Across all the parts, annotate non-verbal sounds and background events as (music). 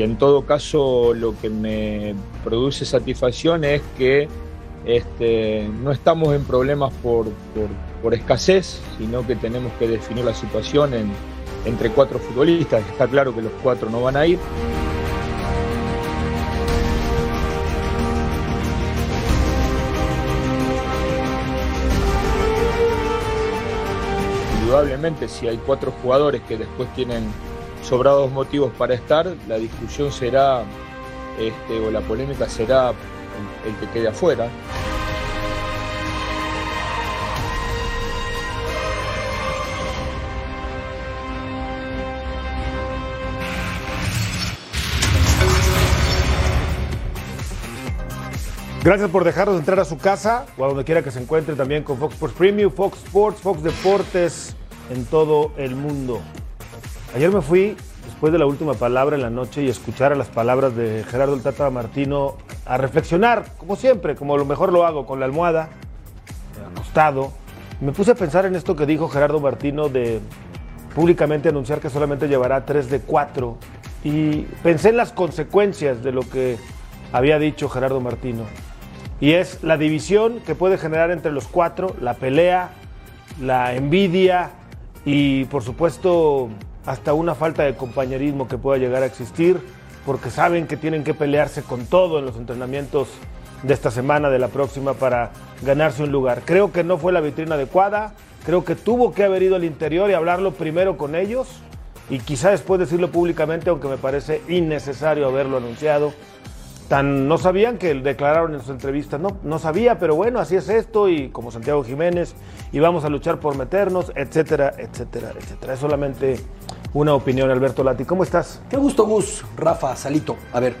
y en todo caso lo que me produce satisfacción es que este, no estamos en problemas por, por- por escasez, sino que tenemos que definir la situación en- entre cuatro futbolistas. Está claro que los cuatro no van a ir. Indudablemente, si hay cuatro jugadores que después tienen sobrados motivos para estar, la discusión será, este, o la polémica será el, que quede afuera. Gracias por dejarnos entrar a su casa o a donde quiera que se encuentre también con Fox Sports Premium, Fox Sports, Fox Deportes en todo el mundo. Ayer me fui, después de la última palabra en la noche y escuchar a las palabras de Gerardo el Tata Martino, a reflexionar, como siempre, como lo mejor lo hago, con la almohada, acostado. Me puse a pensar en esto que dijo Gerardo Martino de públicamente anunciar que solamente llevará 3 de 4 y pensé en las consecuencias de lo que había dicho Gerardo Martino. Y es la división que puede generar entre los cuatro, la pelea, la envidia y por supuesto hasta una falta de compañerismo que pueda llegar a existir, porque saben que tienen que pelearse con todo en los entrenamientos de esta semana, de la próxima, para ganarse un lugar. Creo que no fue la vitrina adecuada, creo que tuvo que haber ido al interior y hablarlo primero con ellos y quizá después decirlo públicamente, aunque me parece innecesario haberlo anunciado. Tan no sabían que declararon en sus entrevistas, no, no sabía, pero bueno, así es esto, y como Santiago Jiménez, y vamos a luchar por meternos, etcétera, etcétera, etcétera. Es solamente una opinión, Alberto Lati. ¿Cómo estás? Qué gusto, Gus, Rafa, Salito. A ver,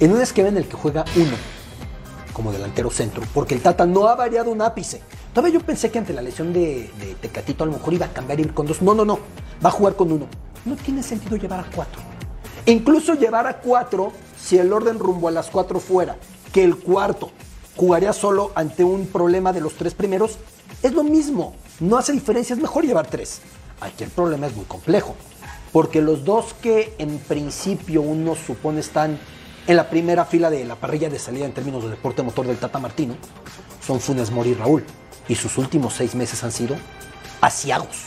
en un esquema en el que juega uno como delantero centro, porque el Tata no ha variado un ápice. Todavía yo pensé que ante la lesión de, de Tecatito a lo mejor iba a cambiar ir con dos. No, no, no. Va a jugar con uno. No tiene sentido llevar a cuatro. Incluso llevar a cuatro, si el orden rumbo a las cuatro fuera, que el cuarto jugaría solo ante un problema de los tres primeros, es lo mismo. No hace diferencia, es mejor llevar tres. Aquí el problema es muy complejo. Porque los dos que en principio uno supone están en la primera fila de la parrilla de salida en términos de deporte motor del Tata Martino son Funes Mori y Raúl. Y sus últimos seis meses han sido asiagos.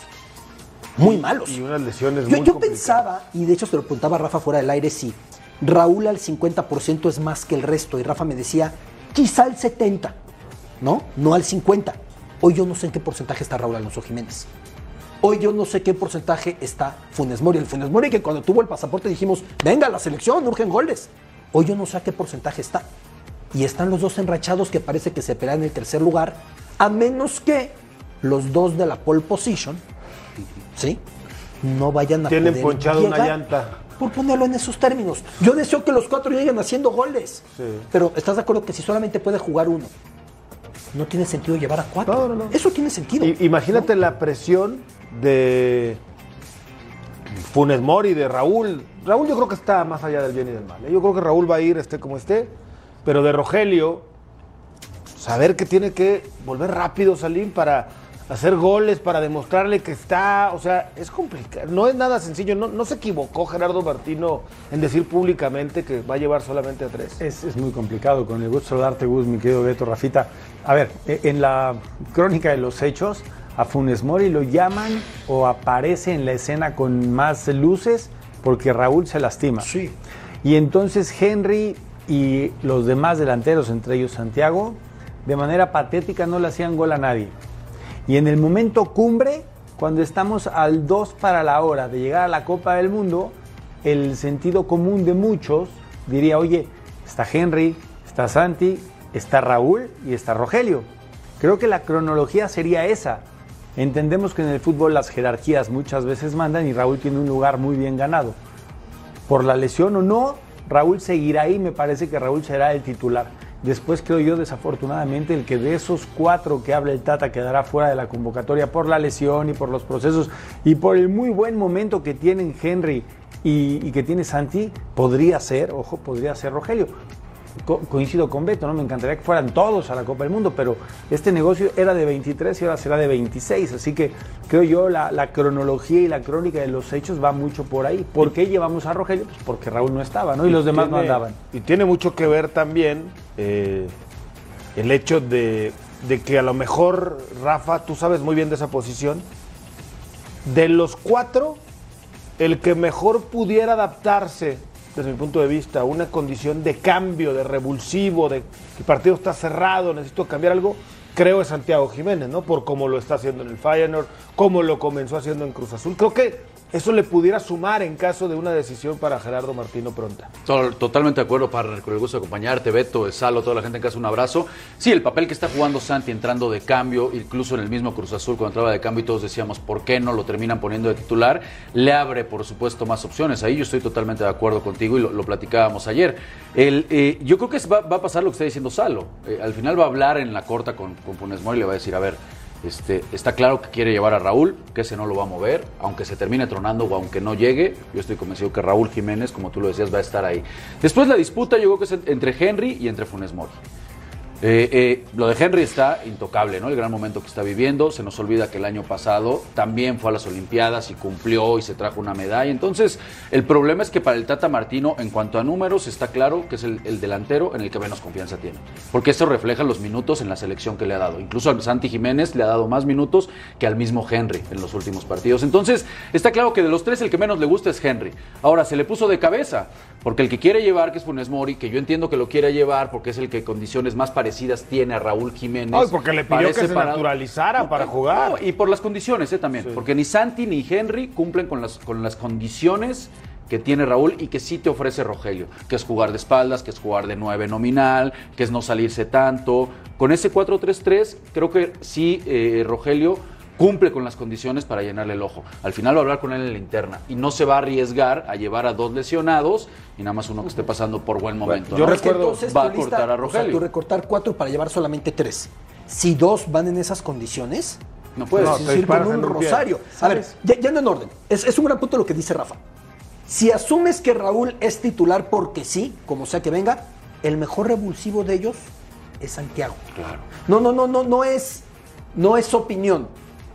Muy malos. Y unas lesiones Yo, muy yo complicadas. pensaba, y de hecho se lo preguntaba a Rafa fuera del aire, si Raúl al 50% es más que el resto. Y Rafa me decía, quizá al 70%, ¿no? No al 50%. Hoy yo no sé en qué porcentaje está Raúl Alonso Jiménez. Hoy yo no sé qué porcentaje está Funes Mori. El Funes Mori que cuando tuvo el pasaporte dijimos, venga, la selección, urgen goles. Hoy yo no sé a qué porcentaje está. Y están los dos enrachados que parece que se pelean en el tercer lugar, a menos que los dos de la pole position, ¿sí? No vayan a Tienen poder ponchado una llanta. Por ponerlo en esos términos. Yo deseo que los cuatro lleguen haciendo goles. Sí. Pero ¿estás de acuerdo que si solamente puede jugar uno, no tiene sentido llevar a cuatro? No, no, no. Eso tiene sentido. I- imagínate la presión de Funes Mori, de Raúl. Raúl yo creo que está más allá del bien y del mal. ¿eh? Yo creo que Raúl va a ir, esté como esté. Pero de Rogelio, saber que tiene que volver rápido, Salim, para hacer goles, para demostrarle que está. O sea, es complicado. No es nada sencillo. No, no se equivocó Gerardo Martino en decir públicamente que va a llevar solamente a tres. Es, es muy complicado. Con el gusto de saludarte, Gus, mi querido Beto, Rafita. A ver, eh, en la crónica de los hechos, a Funes Mori lo llaman o aparece en la escena con más luces porque Raúl se lastima. Sí. Y entonces Henry y los demás delanteros, entre ellos Santiago, de manera patética no le hacían gol a nadie. Y en el momento cumbre, cuando estamos al 2 para la hora de llegar a la Copa del Mundo, el sentido común de muchos diría, oye, está Henry, está Santi, está Raúl y está Rogelio. Creo que la cronología sería esa. Entendemos que en el fútbol las jerarquías muchas veces mandan y Raúl tiene un lugar muy bien ganado. Por la lesión o no, Raúl seguirá ahí, me parece que Raúl será el titular. Después creo yo desafortunadamente el que de esos cuatro que habla el Tata quedará fuera de la convocatoria por la lesión y por los procesos y por el muy buen momento que tienen Henry y, y que tiene Santi, podría ser, ojo, podría ser Rogelio co- coincido con Beto, ¿no? Me encantaría que fueran todos a la Copa del Mundo, pero este negocio era de 23 y ahora será de 26, así que creo yo la, la cronología y la crónica de los hechos va mucho por ahí. ¿Por qué llevamos a Rogelio? Pues porque Raúl no estaba, ¿no? Y los demás no andaban. Y tiene mucho que ver también eh, el hecho de, de que a lo mejor, Rafa, tú sabes muy bien de esa posición, de los cuatro, el que mejor pudiera adaptarse, desde mi punto de vista, una condición de cambio, de revulsivo, de el partido está cerrado, necesito cambiar algo, creo es Santiago Jiménez, ¿no? Por cómo lo está haciendo en el Feyenoord, cómo lo comenzó haciendo en Cruz Azul. Creo que eso le pudiera sumar en caso de una decisión para Gerardo Martino pronta. Totalmente de acuerdo, partner, con el gusto de acompañarte, Beto, Salo, toda la gente en casa, un abrazo. Sí, el papel que está jugando Santi entrando de cambio, incluso en el mismo Cruz Azul cuando entraba de cambio y todos decíamos, ¿por qué no lo terminan poniendo de titular? Le abre, por supuesto, más opciones. Ahí yo estoy totalmente de acuerdo contigo y lo, platicábamos ayer. Eh, yo creo que va a pasar lo que está diciendo Salo. Eh, al final va a hablar en la corta con, con Funes Mori le va a decir, a ver, este, está claro que quiere llevar a Raúl, que ese no lo va a mover, aunque se termine tronando o aunque no llegue. Yo estoy convencido que Raúl Jiménez, como tú lo decías, va a estar ahí. Después la disputa creo que entre Henry y entre Funes Mori. Eh, eh, lo de Henry está intocable, ¿no? El gran momento que está viviendo. Se nos olvida que el año pasado también fue a las Olimpiadas y cumplió y se trajo una medalla. Entonces, el problema es que para el Tata Martino, en cuanto a números, está claro que es el, el delantero en el que menos confianza tiene. Porque eso refleja los minutos en la selección que le ha dado. Incluso a Santi Jiménez le ha dado más minutos que al mismo Henry en los últimos partidos. Entonces, está claro que de los tres el que menos le gusta es Henry. Ahora, se le puso de cabeza. Porque el que quiere llevar, que es Funes Mori, que yo entiendo que lo quiere llevar porque es el que condiciones más parecidas tiene a Raúl Jiménez. Ay, porque le pidió que se naturalizara para jugar. No, y por las condiciones, ¿eh? También. Porque ni Santi ni Henry cumplen con las, con las condiciones que tiene Raúl y que sí te ofrece Rogelio, que es jugar de espaldas, que es jugar de nueve nominal, que es no salirse tanto. Con ese 4-3-3, creo que sí, eh, Rogelio cumple con las condiciones para llenarle el ojo. Al final va a hablar con él en la interna y no se va a arriesgar a llevar a dos lesionados y nada más uno que esté pasando por buen momento. yo ¿no? Es que recuerdo- entonces va a lista, cortar a o sea, Rogelio. tú recortar cuatro para llevar solamente tres. Si dos van en esas condiciones, No puedes. No, es te decir, con un rosario. A ver, ya, ya no en orden. Es, es un gran punto lo que dice Rafa. Si asumes que Raúl es titular porque sí, como sea que venga, el mejor revulsivo de ellos es Santiago. Claro. No, no, no, no, no es, no es opinión.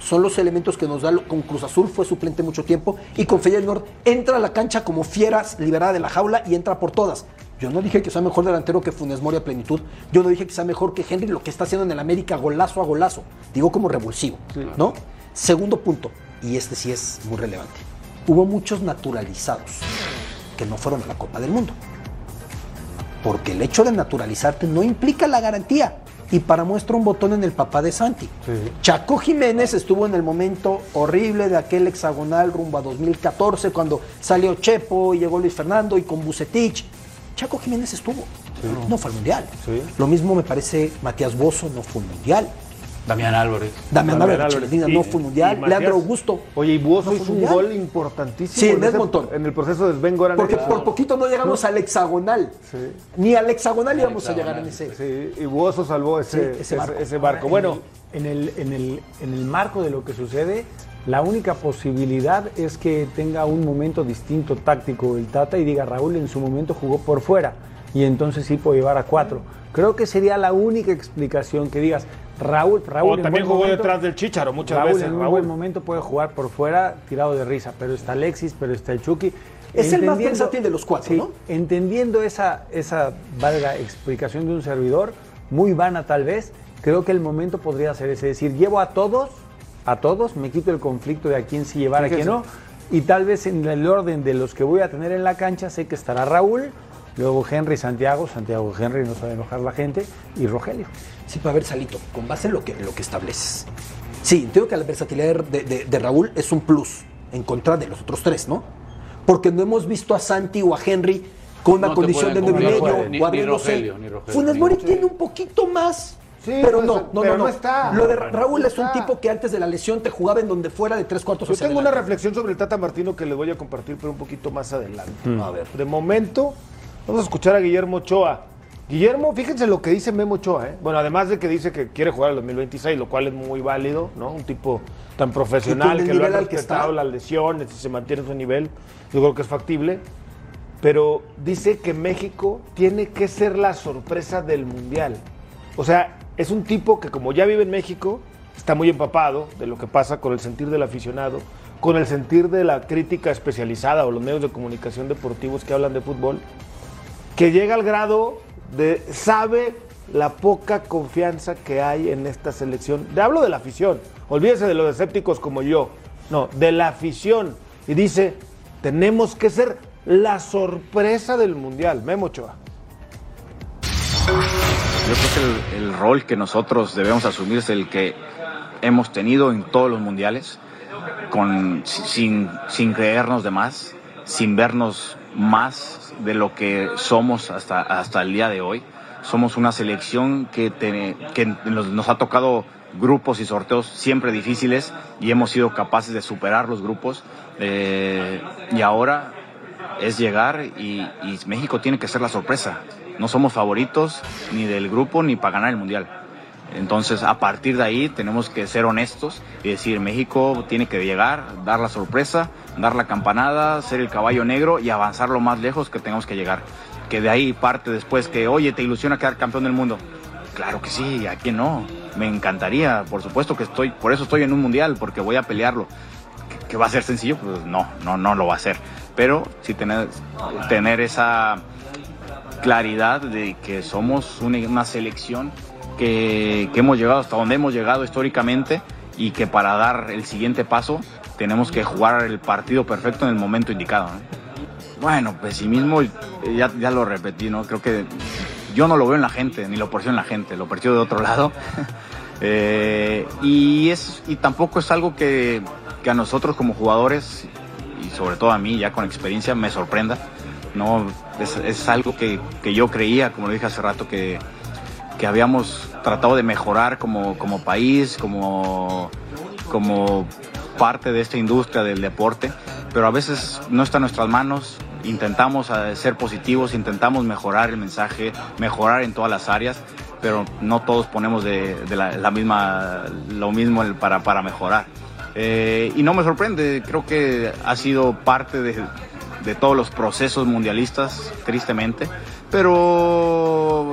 Son los elementos que nos da con Cruz Azul, fue suplente mucho tiempo, y con Feyenoord entra a la cancha como fieras liberada de la jaula y entra por todas. Yo no dije que sea mejor delantero que Funes Mori a plenitud. Yo no dije que sea mejor que Henry, lo que está haciendo en el América golazo a golazo. Digo como revulsivo, ¿no? Segundo punto, y este sí es muy relevante. Hubo muchos naturalizados que no fueron a la Copa del Mundo. Porque el hecho de naturalizarte no implica la garantía. Y para muestra un botón en el papá de Santi. Chaco Jiménez estuvo en el momento horrible de aquel hexagonal rumbo a 2014, cuando salió Chepo y llegó Luis Fernando y con Bucetich. Chaco Jiménez estuvo. No fue al mundial. Sí. Lo mismo me parece Matías Bozo, no fue al mundial. Damián Álvarez. Damián Damián Álvarez, Álvarez. No fue al mundial. Leandro Augusto. Oye, y Buoso no hizo un mundial. gol importantísimo. Sí, en ese- Edmonton. En el proceso de Sven Goran Porque por poquito no llegamos al hexagonal. Ni al hexagonal íbamos a llegar en ese. Sí, y Buoso salvó ese, Sí, ese ese- barco. ese barco. Ahora, Bueno, en el, en, el, en, el, en el marco de lo que sucede, la única posibilidad es que tenga un momento distinto táctico el Tata y diga Raúl en su momento jugó por fuera y entonces sí puede llevar a cuatro. Creo que sería la única explicación que digas Raúl, Raúl o también jugó momento- detrás del Chicharo muchas Raúl veces. en un Raúl. buen momento puede jugar por fuera tirado de risa, pero está Alexis, pero está el Chucky. Es el más versátil de los cuatro, sí, ¿no? Entendiendo esa, esa valga explicación de un servidor, muy vana tal vez, creo que el momento podría ser ese, es decir, llevo a todos, a todos, me quito el conflicto de a quién sí llevar, a quién no, y tal vez en el orden de los que voy a tener en la cancha sé que estará Raúl, luego Henry, Santiago, Santiago Henry no sabe enojar la gente, y Rogelio. Sí, para ver, Salito, con base en lo que, lo que estableces. Sí, entiendo que la versatilidad de, de- de Raúl es un plus en contra de los otros tres, ¿no? Porque no hemos visto a Santi o a Henry con una No condición de medio Rogelio, Funes Mori tiene un poquito más. Sí, pero puede no, no, pero no, no está. Lo de Raúl No es un tipo que antes de la lesión te jugaba en donde fuera de tres cuartos Yo tengo una reflexión sobre el Tata Martino que les voy a compartir, pero un poquito más adelante. A ver. De momento, vamos a escuchar a Guillermo Ochoa. Guillermo, fíjense lo que dice Memo Ochoa, ¿eh? Bueno, además de que dice que quiere jugar el 2026, lo cual es muy válido, ¿no? Un tipo tan profesional que lo ha respetado las lesiones y se mantiene en su nivel, yo creo que es factible. Pero dice que México tiene que ser la sorpresa del Mundial. O sea, es un tipo que como ya vive en México, está muy empapado de lo que pasa con el sentir del aficionado, con el sentir de la crítica especializada o los medios de comunicación deportivos que hablan de fútbol, que llega al grado de sabe la poca confianza que hay en esta selección. Le hablo de la afición, olvídese de los escépticos como yo, no, de la afición. Y dice, tenemos que ser la sorpresa del Mundial. Memo Ochoa. Yo creo que el, el rol que nosotros debemos asumir es el que hemos tenido en todos los mundiales, con, sin, sin creernos de más, sin vernos más de lo que somos hasta, hasta el día de hoy. Somos una selección que, que nos, ha tocado grupos y sorteos siempre difíciles y hemos sido capaces de superar los grupos. Eh, y ahora es llegar y México tiene que ser la sorpresa. No somos favoritos ni del grupo ni para ganar el mundial. Entonces, a partir de ahí tenemos que ser honestos y decir, México tiene que llegar, dar la sorpresa, dar la campanada, ser el caballo negro y avanzar lo más lejos que tengamos que llegar. Que de ahí parte después que, oye, ¿te ilusiona quedar campeón del mundo? Claro que sí, ¿a quién no? Me encantaría, por supuesto que estoy, por eso estoy en un mundial, porque voy a pelearlo. ¿Que- ¿Que va a ser sencillo? Pues no, no, no lo va a ser. Pero sí tener, tener esa claridad de que somos una, una selección que, que hemos llegado hasta donde hemos llegado históricamente y que para dar el siguiente paso tenemos que jugar el partido perfecto en el momento indicado. ¿no? Bueno, pesimismo, ya, ya lo repetí, ¿no? Creo que yo no lo veo en la gente, ni lo percibo en la gente, lo percibo de otro lado. (laughs) Eh, y, es, y tampoco es algo que, que a nosotros como jugadores, y sobre todo a mí ya con experiencia, me sorprenda. No, es, es algo que, que yo creía, como lo dije hace rato, que, que habíamos tratado de mejorar como, como país, como, como parte de esta industria del deporte, pero a veces no está en nuestras manos. Intentamos eh, ser positivos, intentamos mejorar el mensaje, mejorar en todas las áreas, pero no todos ponemos de, de la, la misma, lo mismo para, para mejorar. Eh, y no me sorprende, creo que ha sido parte de, de todos los procesos mundialistas, tristemente, pero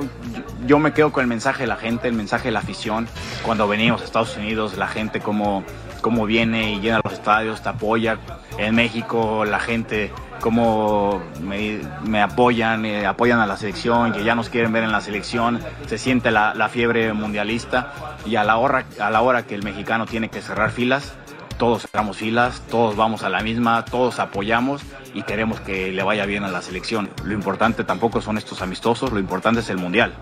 yo- me quedo con el mensaje de la gente, el mensaje de la afición. Cuando venimos a Estados Unidos, la gente como, como viene y llena los estadios, te apoya. En México, la gente como me, me apoyan, eh, apoyan a la selección, que ya nos quieren ver en la selección, se siente la, la fiebre mundialista y a la, hora, a la hora que el mexicano tiene que cerrar filas, todos cerramos filas, todos vamos a la misma, todos apoyamos y queremos que le vaya bien a la selección. Lo importante tampoco son estos amistosos, lo importante es el mundial.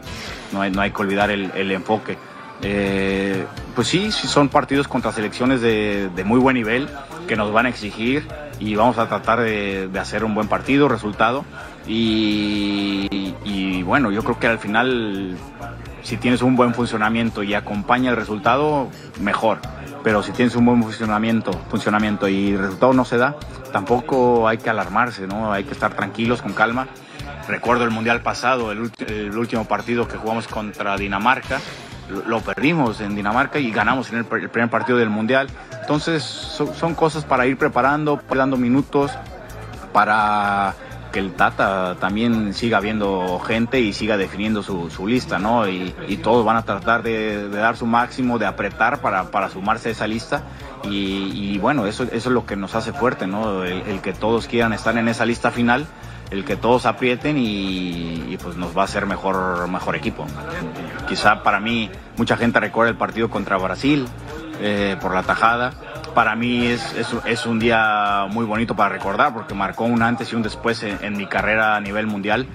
No hay, no hay que olvidar el, enfoque. Eh, pues sí, son partidos contra selecciones de, muy buen nivel que nos van a exigir y vamos a tratar de, hacer un buen partido, resultado. Y bueno, yo creo que al final, si tienes un buen funcionamiento y acompaña el resultado, mejor pero si tienes un buen funcionamiento, funcionamiento y el resultado no se da, tampoco hay que alarmarse, ¿no? Hay que estar tranquilos, con calma. Recuerdo el mundial pasado, el, último partido que jugamos contra Dinamarca, lo, perdimos en Dinamarca y ganamos en el, pr- el primer partido del mundial. Entonces son cosas para ir preparando, dando minutos para que el Tata también siga viendo gente y siga definiendo su, lista, ¿no? Y, y todos van a tratar de, dar su máximo, de apretar para, sumarse a esa lista. Y, bueno, eso, es lo que nos hace fuerte, ¿no? El, que todos quieran estar en esa lista final, el que todos aprieten y, y pues nos va a hacer mejor, mejor equipo. Quizá para mí, mucha gente recuerda el partido contra Brasil eh, por la tajada. Para mí es, es, un día muy bonito para recordar porque marcó un antes y un después en, en mi carrera a nivel mundial.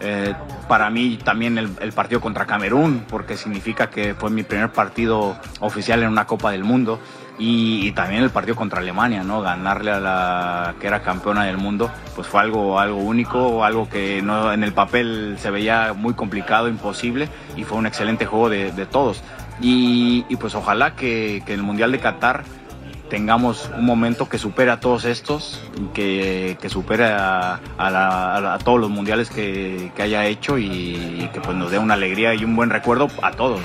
Eh, para mí también el, partido contra Camerún, porque significa que fue mi primer partido oficial en una Copa del Mundo. Y, también el partido contra Alemania, ¿no? Ganarle a la que era campeona del mundo, pues fue algo, algo único, algo que no, en el papel se veía muy complicado, imposible, y fue un excelente juego de, todos. Y, y, pues ojalá que, que el Mundial de Qatar tengamos un momento que supere a todos estos, que, que supere a, a, la, a, todos los mundiales que, que haya hecho y, y, que pues nos dé una alegría y un buen recuerdo a todos.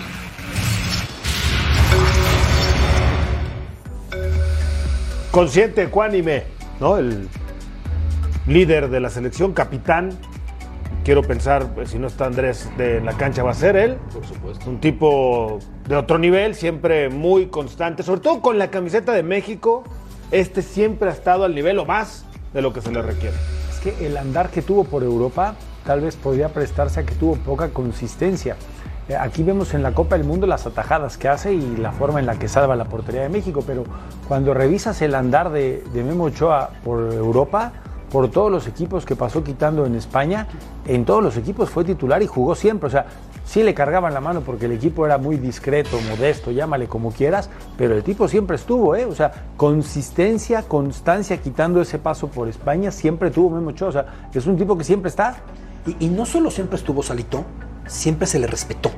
Consciente, ecuánime, ¿no? El líder de la selección, capitán. Quiero pensar, pues, si no está Andrés de la cancha, va a ser él. Por supuesto. Un tipo de otro nivel, siempre muy constante, sobre todo con la camiseta de México. Este siempre ha estado al nivel o más de lo que se le requiere. Es que el andar que tuvo por Europa tal vez podría prestarse a que tuvo poca consistencia. Eh, aquí vemos en la Copa del Mundo las atajadas que hace y la forma en la que salva la portería de México, pero cuando revisas el andar de, de Memo Ochoa por Europa, por todos los equipos que pasó quitando en España, en todos los equipos fue titular y jugó siempre. O sea, sí le cargaban la mano porque el equipo era muy discreto, modesto, llámale como quieras, pero el tipo siempre estuvo, ¿eh? O sea, consistencia, constancia quitando ese paso por España, siempre tuvo Memo Ochoa. O sea, es un tipo que siempre está. Y, no solo siempre estuvo Salito, siempre se le respetó.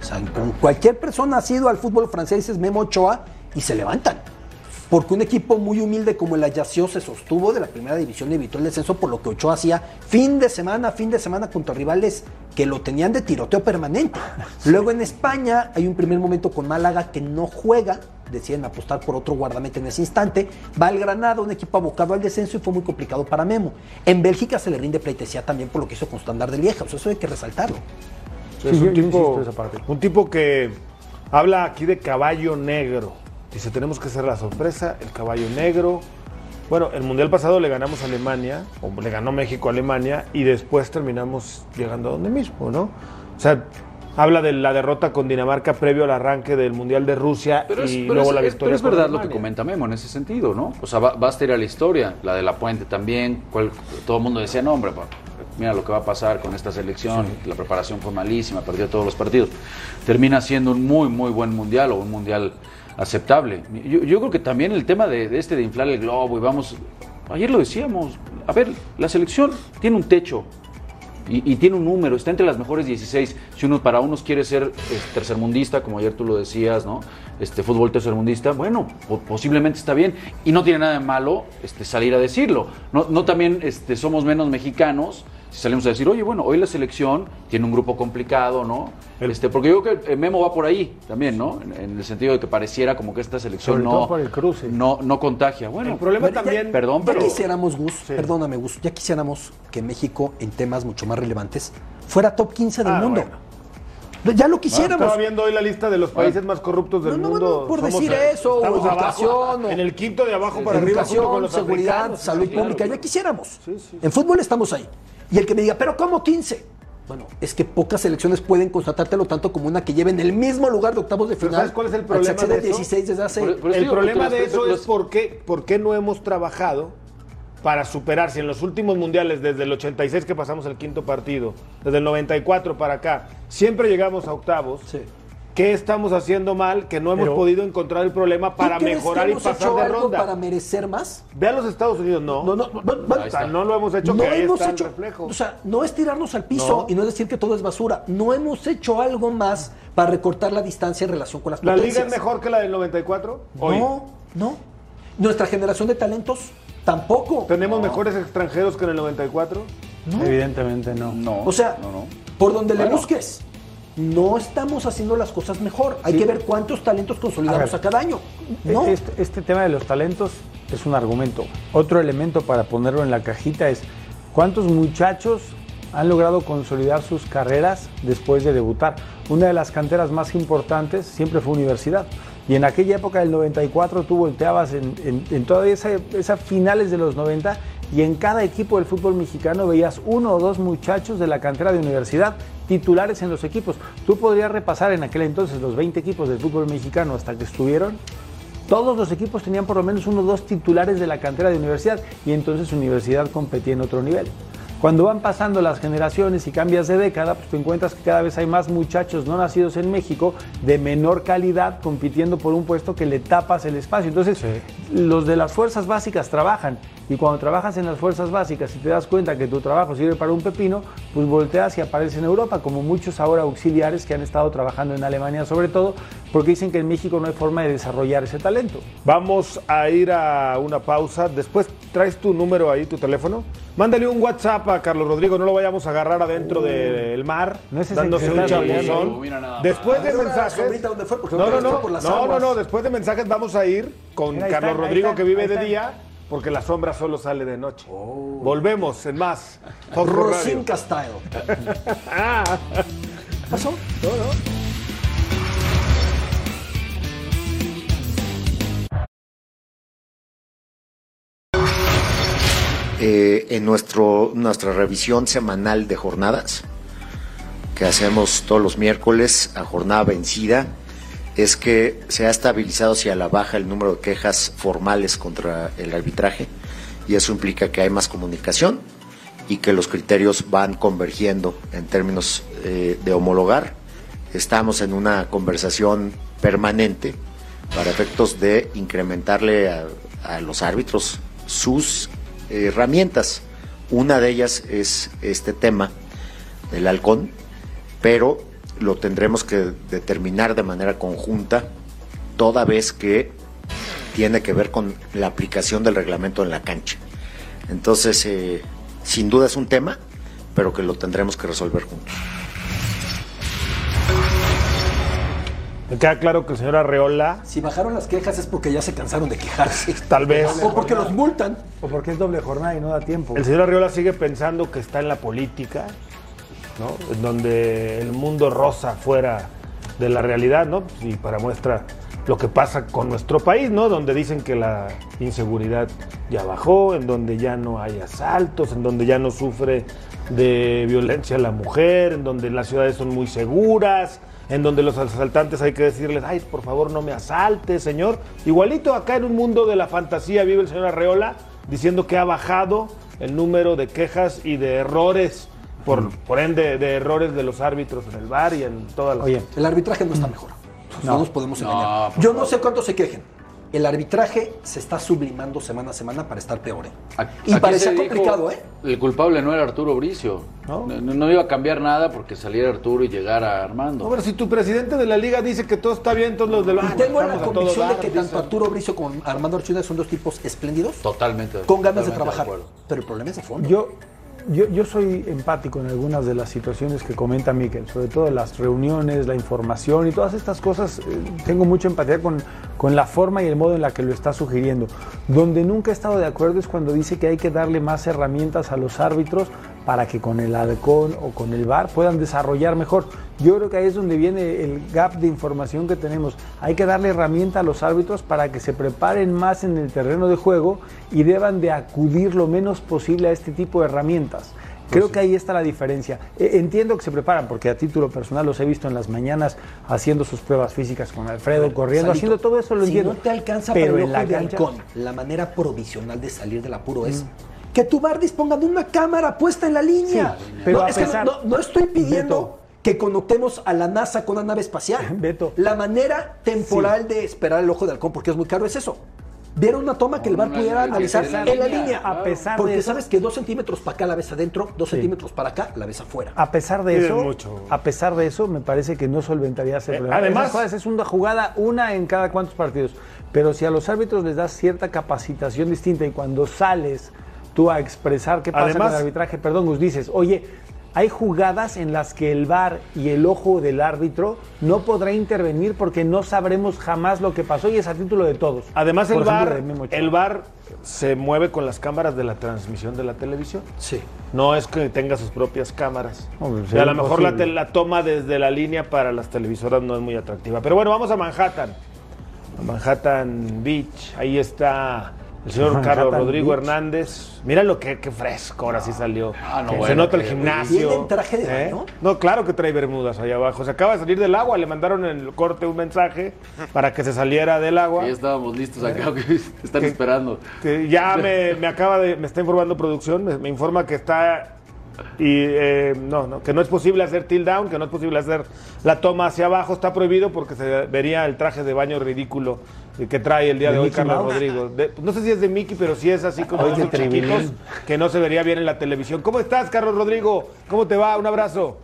O sea, con cualquier persona ha sido al fútbol francés, es Memo Ochoa y se levantan. Porque un equipo muy humilde como el Ajaccio se sostuvo de la primera división y evitó el descenso, por lo que Ochoa hacía fin de semana, fin de semana contra rivales que lo tenían de tiroteo permanente. Luego en España hay un primer momento con Málaga que no juega, deciden apostar por otro guardameta en ese instante. Va al Granada, un equipo abocado al descenso y fue muy complicado para Memo. En Bélgica se le rinde pleitesía también por lo que hizo con Standard de Lieja, o sea, eso hay que resaltarlo. Sí, es un, tipo, un tipo que habla aquí de caballo negro. Dice, tenemos que hacer la sorpresa, el caballo negro. Bueno, el Mundial pasado le ganamos a Alemania, o le ganó México a Alemania, y después terminamos llegando a donde mismo, ¿no? O sea, habla de la derrota con Dinamarca previo al arranque del Mundial de Rusia pero es, y pero luego es, la es- victoria. Pero es verdad lo que comenta Memo en ese sentido, ¿no? O sea, basta ir a la historia, la de la Puente también, cual- todo el mundo decía, no, hombre, pa, mira lo que va a pasar con esta selección, la preparación fue malísima, perdió todos los partidos. Termina siendo un muy, muy buen mundial o un mundial aceptable. Yo, yo creo que también el tema de, este de inflar el globo y vamos, ayer lo decíamos, a ver, la selección tiene un techo, y, y tiene un número, está entre las mejores 16. Si uno para unos quiere ser eh, tercermundista, como ayer tú lo decías, ¿no? Este fútbol tercermundista, bueno, po- posiblemente está bien y no tiene nada de malo este, salir a decirlo. No, no también este, somos menos mexicanos si salimos a decir, oye, bueno, hoy la selección tiene un grupo complicado, ¿no? Este, porque yo creo que eh, Memo va por ahí también, ¿no? En, en el sentido de que pareciera como que esta selección Sobre no, todo por el cruce. no, no contagia. Bueno, El problema Bueno, ya- también. perdón, Ya pero quisiéramos, Gus, perdóname, Gus, ya quisiéramos que México, en temas mucho más relevantes, fuera top 15 del Ah, mundo. bueno. Ya lo quisiéramos. Estaba viendo hoy la lista de los países más corruptos del No, no, mundo. no, por Somos- decir eso, o educación, abajo, o- en el quinto de abajo para arriba junto con los seguridad, salud pública, claro. ya quisiéramos. Sí, sí. En fútbol estamos ahí. Y el que me diga, pero ¿cómo 15? Bueno, es que pocas selecciones pueden constatártelo tanto como una que lleve en el mismo lugar de octavos de final. ¿sabes cuál es el problema de eso? 16 desde hace... Por- por eso el digo, problema de eso los- es por qué, por qué no hemos trabajado para superar, si en los últimos mundiales, desde el 86 que pasamos el quinto partido, desde el 94 para acá, siempre llegamos a octavos. Sí. ¿Qué estamos haciendo mal que no hemos Pero- podido encontrar el problema ¿Tú para mejorar que y hemos pasar hecho de algo ronda? para merecer más? Ve a los Estados Unidos, no. No, no, no, no, O sea, no lo hemos hecho, no que ahí hemos está hecho, el reflejo. o sea, no es tirarnos al piso No. y no es decir que todo es basura. No hemos hecho algo más para recortar la distancia en relación con las ¿La liga es mejor que la del 94? Hoy. No, no. Nuestra generación de talentos tampoco. ¿Tenemos mejores extranjeros que en el 94? Evidentemente no. no, O sea, no, no. por donde le busques, no estamos haciendo las cosas mejor. Hay que ver cuántos talentos consolidamos A ver. a, cada año. No. Este, este tema de los talentos es un argumento. Otro elemento para ponerlo en la cajita es cuántos muchachos han logrado consolidar sus carreras después de debutar. Una de las canteras más importantes siempre fue universidad. Y en aquella época del 94 tú volteabas en, en, en toda esa, esa finales de los 90 y en cada equipo del fútbol mexicano veías uno o dos muchachos de la cantera de universidad titulares en los equipos. Tú podrías repasar en aquel entonces los 20 equipos del fútbol mexicano hasta que estuvieron todos los equipos tenían por lo menos uno o dos titulares de la cantera de universidad y entonces universidad competía en otro nivel. Cuando van pasando las generaciones y cambias de década, pues te encuentras que cada vez hay más muchachos no nacidos en México de menor calidad compitiendo por un puesto que le tapas el espacio. Entonces, los de las fuerzas básicas trabajan y cuando trabajas en las fuerzas básicas y te das cuenta que tu trabajo sirve para un pepino, pues volteas y apareces en Europa, como muchos ahora auxiliares que han estado trabajando en Alemania sobre todo, porque dicen que en México no hay forma de desarrollar ese talento. Vamos a ir a una pausa. Después traes tu número ahí, tu teléfono. Mándale un WhatsApp a Carlos Rodrigo, no lo vayamos a agarrar adentro del mar, No es ese dándose un secretario, chapuzón. Después de mensajes. No, no, no, está por las no, no, aguas. no, después de mensajes vamos a ir con Mira, Carlos Rodrigo están, que vive de día, porque la sombra solo sale de noche. Volvemos en más. Style. ¿Qué pasó? No, no. eh, en nuestro, nuestra revisión semanal de jornadas, que hacemos todos los miércoles a jornada vencida, es que se ha estabilizado hacia la baja el número de quejas formales contra el arbitraje y eso implica que hay más comunicación y que los criterios van convergiendo en términos eh, de homologar. Estamos en una conversación permanente para efectos de incrementarle a, a los árbitros sus herramientas. Una de ellas es este tema del halcón, pero lo tendremos que determinar de manera conjunta toda vez que tiene que ver con la aplicación del reglamento en la cancha. Entonces, eh, sin duda es un tema, pero que lo tendremos que resolver juntos. Me queda claro que el señor Arreola, Si bajaron las quejas es porque ya se cansaron de quejarse. (laughs) tal vez, O porque los multan. O porque es doble jornada y no da tiempo. el señor Arreola sigue pensando que está en la política, ¿no? Donde el mundo rosa fuera de la realidad, ¿no? Y para muestra lo que pasa con nuestro país. Donde dicen que la inseguridad ya bajó, en donde ya no hay asaltos, en donde ya no sufre de violencia la mujer, en donde las ciudades son muy seguras, en donde los asaltantes hay que decirles, ay, por favor no me asalte, señor. Igualito acá en un mundo de la fantasía vive el señor Arreola diciendo que ha bajado el número de quejas y de errores, por, por ende de errores de los árbitros en el bar y en todas las... Oye, El arbitraje no está mejor. No, nos podemos engañar. Yo no sé cuántos se quejen. El arbitraje se está sublimando semana a semana para estar peor. ¿eh? Y parecía complicado, ¿eh? El culpable no era Arturo Bricio. ¿No? No, no iba a cambiar nada porque saliera Arturo y llegara Armando. No, pero si tu presidente de la liga dice que todo está bien, todos los del bar, Tengo la convicción de que dicen. tanto Arturo Bricio como Armando Archuna son dos tipos espléndidos, Totalmente. con ganas de trabajar. Pero el problema es de fondo. Yo, yo, yo soy empático en algunas de las situaciones que comenta Miquel, sobre todo las reuniones, la información y todas estas cosas. eh, tengo mucha empatía con, con la forma y el modo en la que lo está sugiriendo. Donde nunca he estado de acuerdo es cuando dice que hay que darle más herramientas a los árbitros para que con el halcón o con el VAR puedan desarrollar mejor. Yo creo que ahí es donde viene el gap de información que tenemos. Hay que darle herramienta a los árbitros para que se preparen más en el terreno de juego y deban de acudir lo menos posible a este tipo de herramientas. Creo que ahí está la diferencia. Eh, Entiendo que se preparan, porque a título personal los he visto en las mañanas haciendo sus pruebas físicas con Alfredo, corriendo, Salito, haciendo todo eso, lo si entiendo. no te alcanza pero para el en la cancha, halcón, la manera provisional de salir del apuro es que tu bar disponga de una cámara puesta en la línea. Sí, pero no, a es que no- pesar- no, no estoy pidiendo Beto. que conectemos a la NASA con una nave espacial. (laughs) Beto. La manera temporal de esperar el ojo de halcón, porque es muy caro, es eso. Vieron una toma que el bar pudiera analizar en la línea, línea. a pesar porque de eso, sabes que dos centímetros para acá la ves adentro, dos centímetros para acá la ves afuera. A pesar de eso, mucho. a pesar de eso, me parece que no solventaría ese Eh, problema. además- Esas es una jugada una en cada cuantos partidos. Pero si a los árbitros les das cierta capacitación distinta y cuando sales tú a expresar qué pasa Además- con el arbitraje, perdón, Gus, dices, oye, hay jugadas en las que el VAR y el ojo del árbitro no podrá intervenir porque no sabremos jamás lo que pasó y es a título de todos. Además, el Ochoa. el bar se mueve con las cámaras de la transmisión de la televisión. Sí. No es que tenga sus propias cámaras. Hombre, y a lo mejor la, la toma desde la línea para las televisoras no es muy atractiva. Pero bueno, vamos a Manhattan. A Manhattan Beach. Ahí está el señor Manhattan Carlos Rodrigo Beach. Hernández. Mira lo que, fresco, ahora sí salió. Ah, no, Se bueno, nota el gimnasio. ¿Tiene traje de baño? No, claro que trae bermudas allá abajo. Se acaba de salir del agua, le mandaron en el corte un mensaje para que se saliera del agua. Ya estábamos listos acá, (laughs) que te están esperando. Que ya me, me acaba de, me está informando producción, me, me informa que está Y eh, no, no, que no es posible hacer tilt down, que no es posible hacer la toma hacia abajo, está prohibido porque se vería el traje de baño ridículo que trae el día de, ¿De hoy Mickey Carlos Mouse? Rodrigo. De- no sé si es de Mickey, pero sí es así como de chiquitos que no se vería bien en la televisión. ¿Cómo estás, Carlos Rodrigo? ¿Cómo te va? Un abrazo.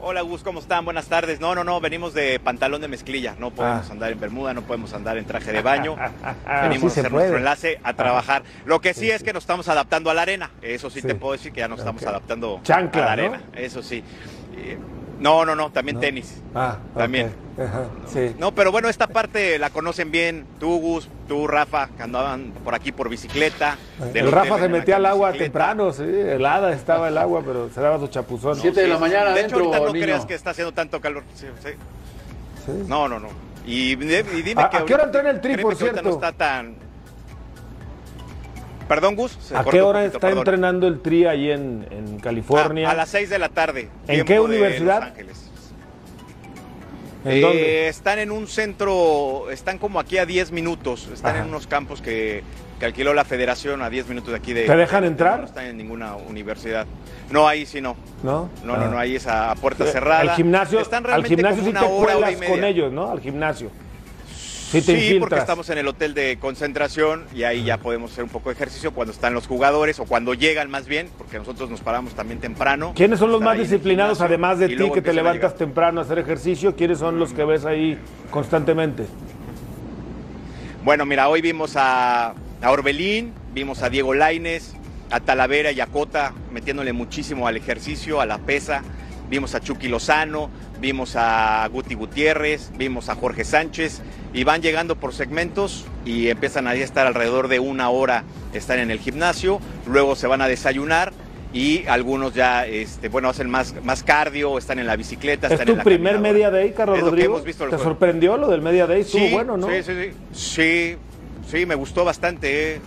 Hola Gus, ¿cómo están? Buenas tardes. No, no, no, venimos de pantalón de mezclilla. No podemos Ah. andar en bermuda, no podemos andar en traje de baño. (laughs) Ah, venimos sí a hacer nuestro enlace a trabajar. Lo que sí, es que nos estamos adaptando a la arena. Eso sí, Sí. te puedo decir que ya nos estamos adaptando Chancla, a la ¿no? arena. Eso sí. No, no, no, también tenis. Ah, También. Ajá, sí. No, pero bueno, esta parte la conocen bien. Tú, Gus, tú, Rafa, que andaban por aquí por bicicleta. El Rafa se en metía al agua bicicleta. temprano, sí, helada estaba el agua, pero se daba su chapuzón. Siete de la mañana De hecho, ahorita no niño. creas que está haciendo tanto calor. Sí, sí. Sí. No, no, no. Y, dime ¿A- que a qué hora ahorita- entrena el Tri, por cierto? no está tan... Perdón, Gus. ¿A qué hora poquito, está entrenando el Tri ahí en, en California? A, a las 6 de la tarde. ¿En qué universidad? Los Ángeles. ¿En Eh, dónde? Están en un centro, están como aquí a 10 minutos. Están Ajá. en unos campos que, que alquiló la federación a 10 minutos de aquí de... ¿Te dejan de- entrar? No están en ninguna universidad. No, ahí sí no. ¿No? No, no, no, Ah. ahí es a, puerta Eh, cerrada. Al gimnasio, Están al gimnasio sí una te hora, hora cuelas con media. ellos, ¿no? Al gimnasio. Sí porque estamos en el hotel de concentración y ahí ya podemos hacer un poco de ejercicio cuando están los jugadores o cuando llegan más bien, porque nosotros nos paramos también temprano. ¿Quiénes son los más disciplinados, gimnasio además de ti, que te a levantas temprano a hacer ejercicio? ¿Quiénes son los que ves ahí constantemente? Bueno, mira, hoy vimos a, a Orbelín, vimos a Diego Laines, a Talavera y a Cota metiéndole muchísimo al ejercicio, a la pesa. Vimos a Chucky Lozano, vimos a Guti Gutiérrez, vimos a Jorge Sánchez y van llegando por segmentos y empiezan a estar alrededor de una hora, están en el gimnasio, luego se van a desayunar y algunos ya, este, bueno, hacen más, más cardio, están en la bicicleta, ¿Es están tu en la primer. Media Day, Carlos Rodrigo? ¿Te sorprendió lo del Media Day? Sí, bueno, ¿no? Sí, sí, sí. Sí, sí, me gustó bastante. eh.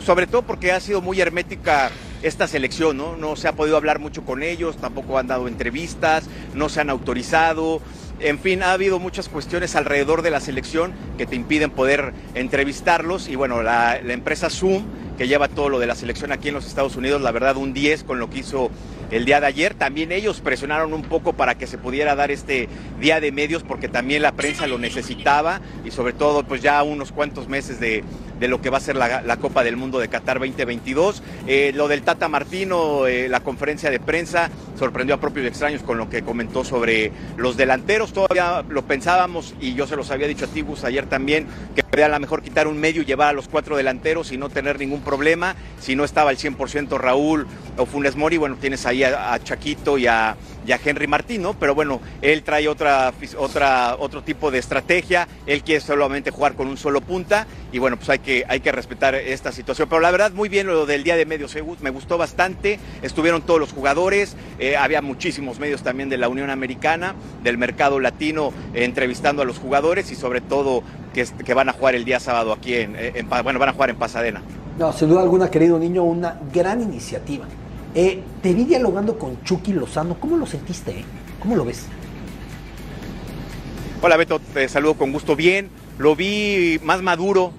Sobre todo porque ha sido muy hermética esta selección, ¿no? No se ha podido hablar mucho con ellos, tampoco han dado entrevistas, no se han autorizado. En fin, ha habido muchas cuestiones alrededor de la selección que te impiden poder entrevistarlos. Y bueno, la, empresa Zoom, que lleva todo lo de la selección aquí en los Estados Unidos, la verdad, un 10 con lo que hizo el día de ayer. También ellos presionaron un poco para que se pudiera dar este día de medios porque también la prensa lo necesitaba y sobre todo pues ya unos cuantos meses de, de lo que va a ser la, la Copa del Mundo de Qatar 2022. Eh, lo del Tata Martino, eh, la conferencia de prensa, sorprendió a propios extraños con lo que comentó sobre los delanteros. Todavía lo pensábamos y yo se los había dicho a ti, Gus, ayer también, que podía a lo mejor quitar un medio y llevar a los cuatro delanteros y no tener ningún problema. Si no estaba el 100% Raúl o Funes Mori, bueno, tienes ahí a, Chaquito y a, Henry Martín, ¿no? Pero bueno, él trae otra, otra, otro tipo de estrategia, él quiere solamente jugar con un solo punta y bueno, pues hay que, hay que respetar esta situación. Pero la verdad, muy bien lo del día de medios, me gustó bastante, estuvieron todos los jugadores, eh, había muchísimos medios también de la Unión Americana, del mercado latino, eh, entrevistando a los jugadores y sobre todo que, van a jugar el día sábado aquí en, eh, en bueno, van a jugar en Pasadena. No, sin duda alguna, querido niño, una gran iniciativa. Eh, te vi dialogando con Chucky Lozano. ¿Cómo lo sentiste? eh? ¿Cómo lo ves? Hola Beto, te saludo con gusto. Bien, lo vi más maduro,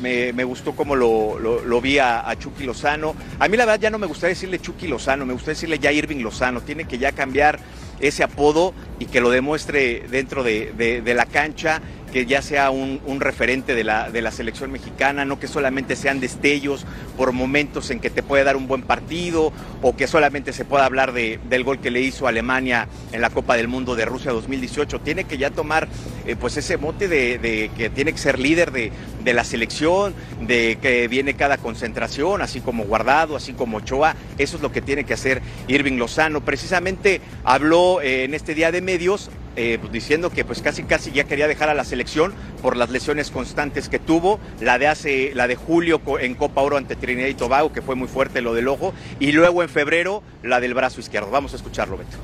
me, me gustó cómo lo, lo- lo vi a, a Chucky Lozano. A mí la verdad ya no me gustaría decirle Chucky Lozano, me gustaría decirle ya Irving Lozano. Tiene que ya cambiar ese apodo y que lo demuestre dentro de, de- de la cancha, que ya sea un, referente de la, de la selección mexicana, no que solamente sean destellos por momentos en que te puede dar un buen partido o que solamente se pueda hablar de- del gol que le hizo Alemania en la Copa del Mundo de Rusia 2018. Tiene que ya tomar eh, pues ese mote de, de que tiene que ser líder de, de la selección, de que viene cada concentración, así como Guardado, así como Ochoa. Eso es lo que tiene que hacer Irving Lozano. Precisamente habló eh, en este día de medios eh, pues, diciendo que pues casi casi ya quería dejar a la selección por las lesiones constantes que tuvo, la de hace, la de julio en Copa Oro ante Trinidad y Tobago, que fue muy fuerte lo del ojo, y luego en febrero la del brazo izquierdo. Vamos a escucharlo, Beto.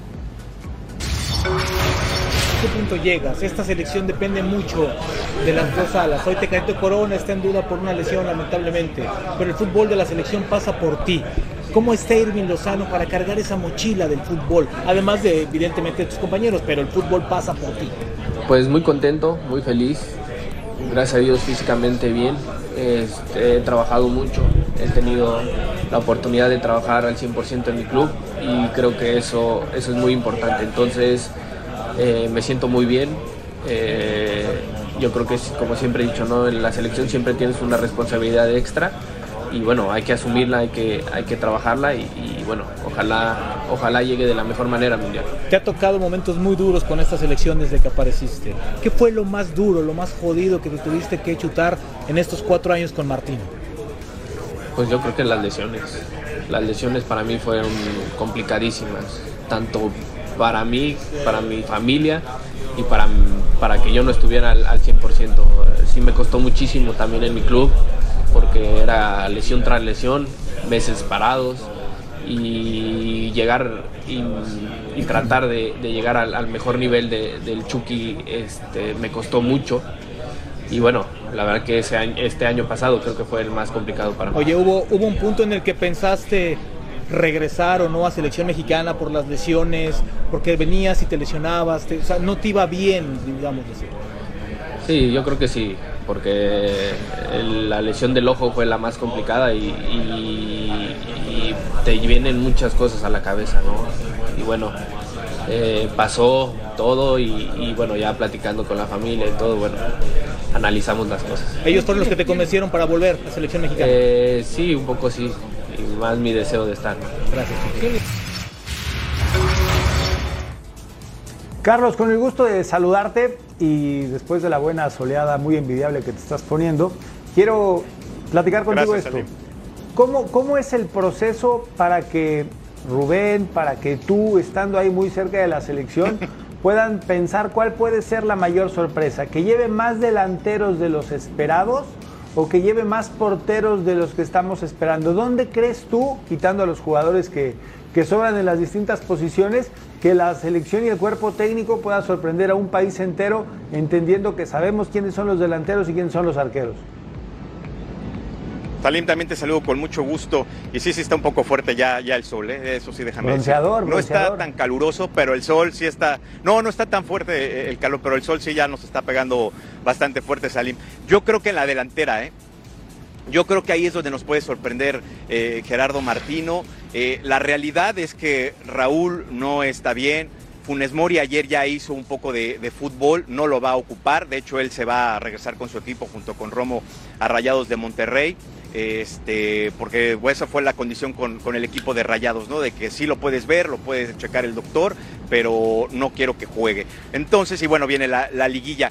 ¿A qué punto llegas? Esta selección depende mucho de las dos alas. Hoy Tecatito Corona está en duda por una lesión, lamentablemente, pero el fútbol de la selección pasa por ti. ¿Cómo está Irving Lozano para cargar esa mochila del fútbol? Además de, evidentemente, de tus compañeros, pero el fútbol pasa por ti. Pues muy contento, muy feliz. Gracias a Dios físicamente bien. Este, he trabajado mucho, he tenido la oportunidad de trabajar al 100% en mi club y creo que eso, eso es muy importante. Entonces eh, me siento muy bien. Eh, yo creo que como siempre he dicho, ¿no? en la selección siempre tienes una responsabilidad extra y bueno, hay que asumirla, hay que, hay que trabajarla y, y, bueno, ojalá, ojalá llegue de la mejor manera al Mundial. Te ha tocado momentos muy duros con esta selección desde que apareciste. ¿Qué fue lo más duro, lo más jodido que te tuviste que chutar en estos cuatro años con Martín? Pues yo creo que las lesiones. Las lesiones para mí fueron complicadísimas, tanto para mí, para mi familia y para, para que yo no estuviera al, al 100%. Sí me costó muchísimo también en mi club porque era lesión tras lesión, meses parados y llegar y, y tratar de, de llegar al, al, mejor nivel de, del Chucky este, me costó mucho. Y bueno, la verdad que ese año, este año pasado creo que fue el más complicado para mí. Oye, ¿hubo, hubo un punto en el que pensaste regresar o no a selección mexicana por las lesiones, porque venías y te lesionabas, te, o sea, no te iba bien, digamos así. Sí, yo creo que sí, porque el, la lesión del ojo fue la más complicada y, y, y, te vienen muchas cosas a la cabeza, ¿no? Y bueno, eh, pasó todo y, y, bueno, ya platicando con la familia y todo, bueno, analizamos las cosas. ¿Ellos fueron los que te convencieron para volver a selección mexicana? Eh, sí, un poco sí, y más mi deseo de estar. Gracias. Carlos, con el gusto de saludarte y después de la buena soleada muy envidiable que te estás poniendo, quiero platicar contigo Gracias, esto. ¿Cómo, ¿Cómo es el proceso para que Rubén, para que tú, estando ahí muy cerca de la selección, (laughs) puedan pensar cuál puede ser la mayor sorpresa? ¿Que lleve más delanteros de los esperados o que lleve más porteros de los que estamos esperando? ¿Dónde crees tú, quitando a los jugadores que, que sobran en las distintas posiciones, que la selección y el cuerpo técnico pueda sorprender a un país entero, entendiendo que sabemos quiénes son los delanteros y quiénes son los arqueros? Salim, también te saludo con mucho gusto. Y sí, sí está un poco fuerte ya, ya el sol, ¿eh? eso sí, déjame bronceador, decir. No bronceador. está tan caluroso, pero el sol sí está... No, no está tan fuerte el calor, pero el sol sí ya nos está pegando bastante fuerte, Salim. Yo creo que en la delantera, ¿eh? Yo creo que ahí es donde nos puede sorprender eh, Gerardo Martino. Eh, la realidad es que Raúl no está bien. Funes Mori ayer ya hizo un poco de, fútbol, no lo va a ocupar. De hecho, él se va a regresar con su equipo junto con Romo a Rayados de Monterrey. Este, porque esa fue la condición con, el equipo de Rayados, ¿no? De que sí lo puedes ver, lo puedes checar el doctor, pero no quiero que juegue. Entonces, y bueno, viene la liguilla.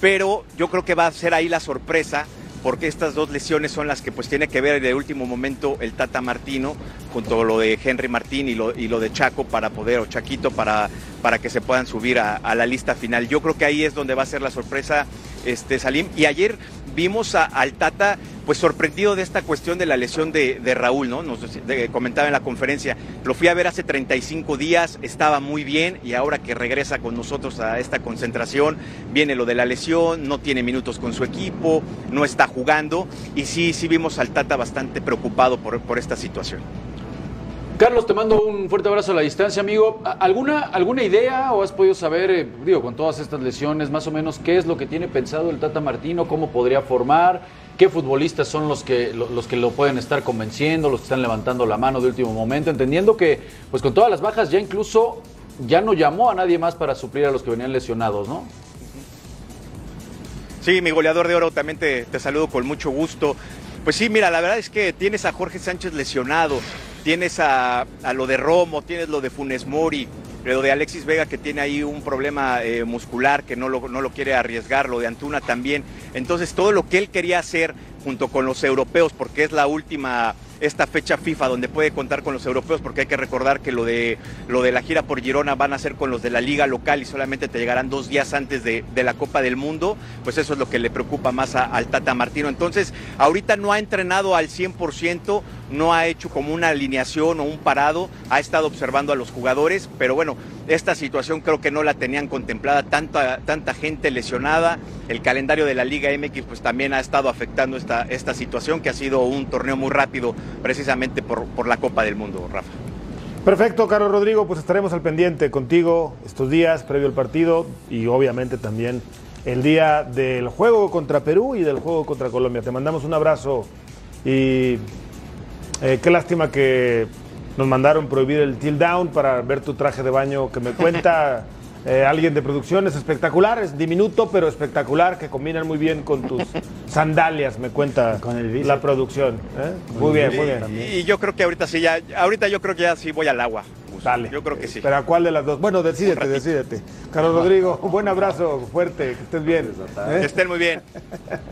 Pero yo creo que va a ser ahí la sorpresa porque estas dos lesiones son las que pues tiene que ver de último momento el Tata Martino junto a lo de Henry Martín y lo, y lo de Chaco para poder, o Chaquito para, para que se puedan subir a, a, la lista final. Yo creo que ahí es donde va a ser la sorpresa este Salim. Y ayer vimos a, al Tata pues sorprendido de esta cuestión de la lesión de, Raúl, ¿no? Nos comentaba en la conferencia, lo fui a ver hace 35 días, estaba muy bien y ahora que regresa con nosotros a esta concentración, viene lo de la lesión, no tiene minutos con su equipo, no está jugando y sí, sí vimos al Tata bastante preocupado por, por esta situación. Carlos, te mando un fuerte abrazo a la distancia, amigo. ¿Alguna, alguna idea o has podido saber, eh, digo, con todas estas lesiones, más o menos qué es lo que tiene pensado el Tata Martino, cómo podría formar, qué futbolistas son los que, los que lo pueden estar convenciendo, los que están levantando la mano de último momento, entendiendo que, pues con todas las bajas, ya incluso ya no llamó a nadie más para suplir a los que venían lesionados, ¿no? Sí, mi goleador de oro, también te, te saludo con mucho gusto. Pues sí, mira, la verdad es que tienes a Jorge Sánchez lesionado, tienes a, a, lo de Romo, tienes lo de Funes Mori, lo de Alexis Vega que tiene ahí un problema eh, muscular que no lo, no lo quiere arriesgar, lo de Antuna también. Entonces todo lo que él quería hacer junto con los europeos, porque es la última esta fecha FIFA donde puede contar con los europeos, porque hay que recordar que lo de, lo de la gira por Girona van a ser con los de la liga local y solamente te llegarán dos días antes de, de la Copa del Mundo, pues eso es lo que le preocupa más al Tata Martino. Entonces, ahorita no ha entrenado al 100%, no ha hecho como una alineación o un parado, ha estado observando a los jugadores, pero bueno, esta situación creo que no la tenían contemplada, tanta, tanta gente lesionada, el calendario de la Liga MX pues también ha estado afectando esta, esta situación, que ha sido un torneo muy rápido precisamente por, por la Copa del Mundo, Rafa. Perfecto, Carlos Rodrigo, pues estaremos al pendiente contigo estos días previo al partido y obviamente también el día del juego contra Perú y del juego contra Colombia. Te mandamos un abrazo y Eh, qué lástima que nos mandaron prohibir el till down para ver tu traje de baño que me cuenta (laughs) eh, alguien de producción. Es espectacular, es diminuto, pero espectacular, que combinan muy bien con tus (laughs) sandalias, me cuenta la producción. ¿eh? Muy bien, muy bien. Y, y yo creo que ahorita sí, ya, ahorita yo creo que ya sí voy al agua. Dale. Yo creo que sí. Pero ¿a cuál de las dos? Bueno, decídete, decídete. Carlos Rodrigo, un (laughs) buen abrazo, fuerte, que estés bien. ¿eh? Que estén muy bien.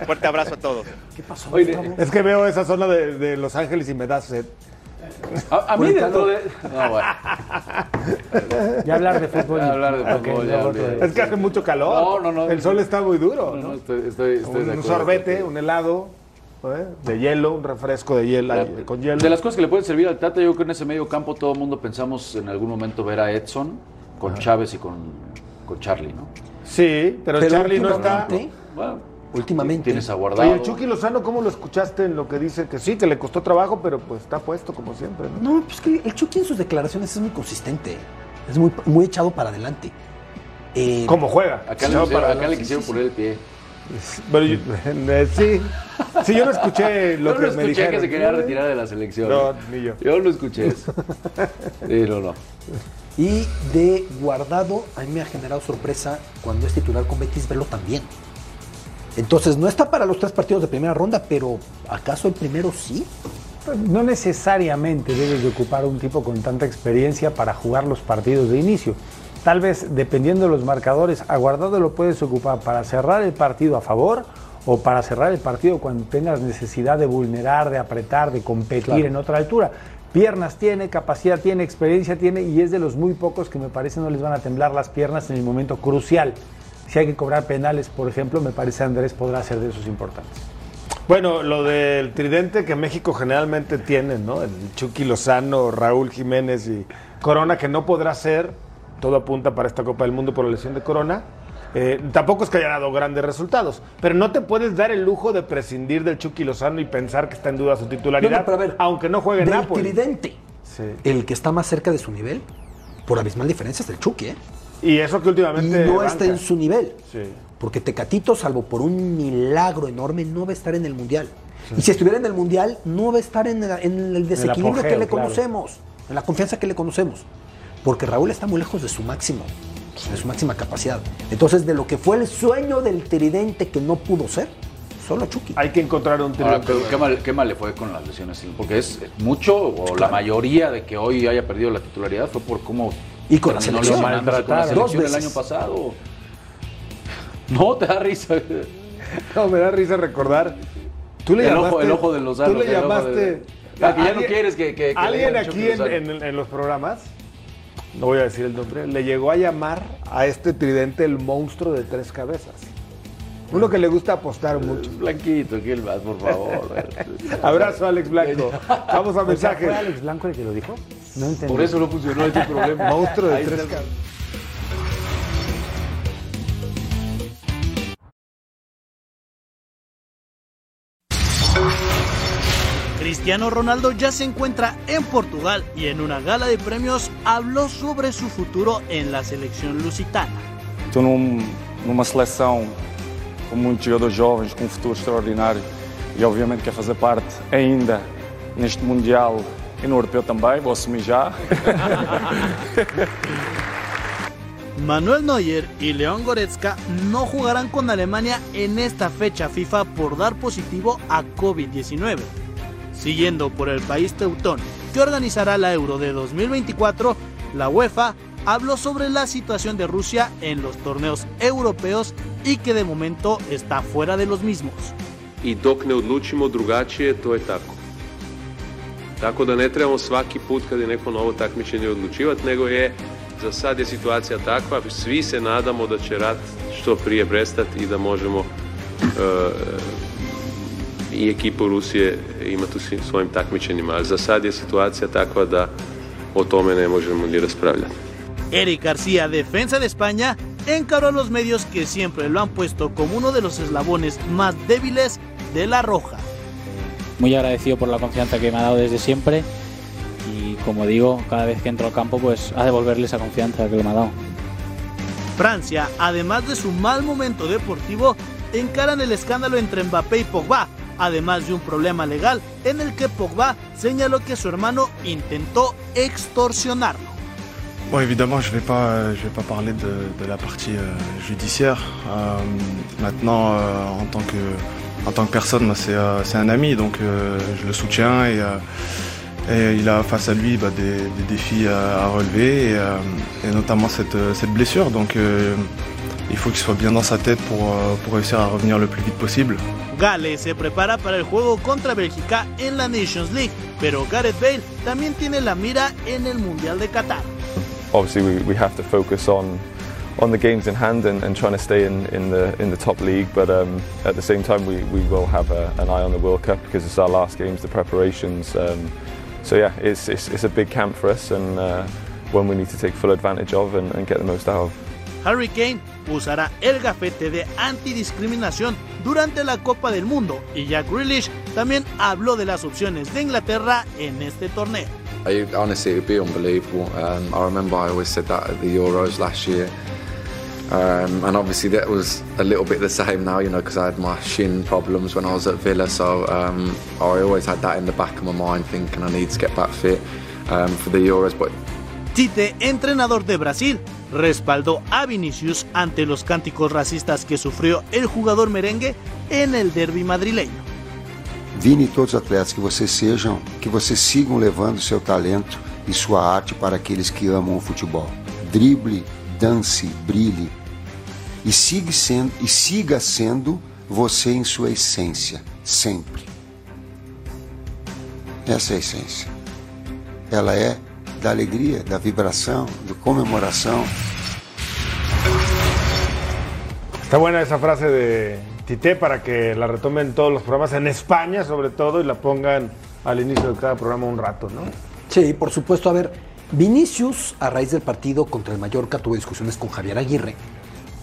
Fuerte abrazo a todos. ¿Qué pasó? Es que veo esa zona de, de Los Ángeles y me da sed. A, a mí dentro de... No, bueno. Ya hablar de fútbol. Ya hablar de Ok, fútbol, ya ya, voto olvídate. de- Es que hace mucho calor. No, no, no. El sol está muy duro. No, ¿no? no, estoy, estoy, estoy de un sorbete, un helado ¿eh? de hielo, un refresco de hielo, con hielo. De las cosas que le pueden servir al Tata, yo creo que en ese medio campo todo el mundo pensamos en algún momento ver a Edson con Chávez y con, con Charlie, ¿no? Sí, pero, Pero Charlie no está. Bueno, Últimamente. tienes aguardado. Oye, el Chucky Lozano, ¿cómo lo escuchaste en lo que dice? Que sí, que le costó trabajo, pero pues está puesto como siempre. ¿no? No, pues que el Chucky en sus declaraciones es muy consistente. Es muy, muy echado para adelante. Eh, ¿Cómo juega? Acá, le para- acá le quisieron poner el pie. Pero yo- (laughs) eh, sí. Sí, yo no escuché (laughs) lo Yo que no me escuché dijeron. que se quería retirar de la selección. No, ni yo. Yo no escuché eso. (laughs) Sí, no, no. Y de guardado, a mí me ha generado sorpresa cuando es titular con Betis verlo también. Entonces, no está para los tres partidos de primera ronda, pero ¿acaso el primero sí? Pues, No necesariamente debes de ocupar un tipo con tanta experiencia para jugar los partidos de inicio. Tal vez, dependiendo de los marcadores, a Guardado lo puedes ocupar para cerrar el partido a favor o para cerrar el partido cuando tengas necesidad de vulnerar, de apretar, de competir Claro. en otra altura. Piernas tiene, capacidad tiene, experiencia tiene y es de los muy pocos que me parece no les van a temblar las piernas en el momento crucial. Si hay que cobrar penales, por ejemplo, me parece Andrés podrá ser de esos importantes. Bueno, lo del tridente que México generalmente tiene, ¿no? El Chucky Lozano, Raúl Jiménez y Corona, que no podrá ser, todo apunta para esta Copa del Mundo por la lesión de Corona. Eh, tampoco es que haya dado grandes resultados, pero no te puedes dar el lujo de prescindir del Chucky Lozano y pensar que está en duda su titularidad, No, no, pero a ver, aunque no juegue en Del Nápoles. tridente, Sí. el que está más cerca de su nivel, por abismal diferencia, es el Chucky, ¿eh? Y eso que Y últimamente. no banca. está en su nivel. Sí. Porque Tecatito, salvo por un milagro enorme, no va a estar en el Mundial. Y si estuviera en el Mundial, no va a estar en, el- en el desequilibrio apogeo, que le claro. conocemos, en la confianza que le conocemos. Porque Raúl está muy lejos de su máximo, de su máxima capacidad. Entonces, de lo que fue el sueño del tridente que no pudo ser, solo Chucky. Hay que encontrar un Ahora, tridente. pero ¿qué, mal, qué mal le fue con las lesiones? Porque es mucho, o la mayoría de que hoy haya perdido la titularidad fue por cómo Y con la selección. Maltrataron. Dos el año pasado. (laughs) No, te da risa. No, me da risa recordar. Tú le El ojo- llamaste, el ojo de Lozano, Tú le ojo llamaste. de- Ah, que ya no alguien- quieres que- que- que le alguien digan aquí en, Lozano. en- en los programas, no voy a decir el nombre, le llegó a llamar a este tridente el monstruo de tres cabezas. Uno que le gusta apostar mucho. (laughs) Blanquito, ¿quién más, por favor? (laughs) Abrazo, Alex Blanco. Vamos a sea, mensajes. ¿Fue Alex Blanco el que lo dijo? No entendí. Por eso no funcionó este problema. (laughs) Monstruo de Ahí tres cabezas. Cristiano Ronaldo ya se encuentra en Portugal y en una gala de premios habló sobre su futuro en la selección lusitana. Estou num, numa seleção com muitos jogadores jovens, com um futuro extraordinário e obviamente quer fazer parte ainda neste Mundial e no Europeu também, vou assumir já. (laughs) Manuel Neuer y León Goretzka no jugarán con Alemania en esta fecha FIFA por dar positivo a COVID-19. Siguiendo por el país teutón que organizará la Euro de 2024, la UEFA habló sobre la situación de Rusia en los torneos europeos y que de momento está fuera de los mismos. i dok ne odlučimo drugačije, to je tako. Tako da ne trebamo svaki put kad je neko odlučivati, nego prije prestati i da možemo e, i imati je takva da o tome ne možemo ni raspravljati. Eric García, defensa de España, encaró a los medios que siempre lo han puesto como uno de los eslabones más débiles de la Roja. Muy agradecido por la confianza que me ha dado desde siempre y como digo, cada vez que entro al campo pues a devolverle esa confianza que me ha dado. Francia, además de su mal momento deportivo, encaran el escándalo entre Mbappé y Pogba, además de un problema legal en el que Pogba señaló que su hermano intentó extorsionarlo. Bon, évidemment, je ne vais, pas, je vais pas parler de, de la partie euh, judiciaire. Euh, maintenant, euh, en, tant que, en tant que personne, c'est euh, c'est un ami, donc euh, je le soutiens et, euh, et il a face à lui bah, des, des défis à, à relever et, euh, et notamment cette, cette blessure. Donc, euh, il faut qu'il soit bien dans sa tête pour, euh, pour réussir à revenir le plus vite possible. Gales se prepara para el juego contra Bélgica en la Nations League, pero Gareth Bale también tiene la mira en el Mundial de Qatar. obviously we, we have to focus on on the games in hand and, and trying to stay in, in the in the top league. But um, at the same time, we, we will have a, an eye on the World Cup because it's our last games, the preparations. Um, so yeah, it's, it's it's a big camp for us and uh, one we need to take full advantage of and, and get the most out of. Harry Kane usará el gafete de antidiscriminación durante la Copa del Mundo y Jack Grealish también habló de las opciones de Inglaterra en este torneo. I, honestly, it would be unbelievable. Um, I remember I always said that at the Euros last year. Um, and obviously that was a little bit the same now, you know, because I had my shin problems when I was at Villa. So um, I always had that in the back of my mind, thinking I need to get back fit um, for the Euros. But Tite, entrenador de Brasil, respaldó a Vinicius ante los cánticos racistas que sufrió el jugador merengue en el derby madrileño. Vini e todos os atletas que vocês sejam, que vocês sigam levando seu talento e sua arte para aqueles que amam o futebol. Drible, dance, brilhe e siga sendo, e siga sendo você em sua essência, sempre. Essa é a essência. Ela é da alegria, da vibração, da comemoração. Está buena esa frase de Tite para que la retomen todos los programas en España, sobre todo, y la pongan al inicio de cada programa un rato, ¿no? Sí, por supuesto. A ver, Vinicius, a raíz del partido contra el Mallorca, tuvo discusiones con Javier Aguirre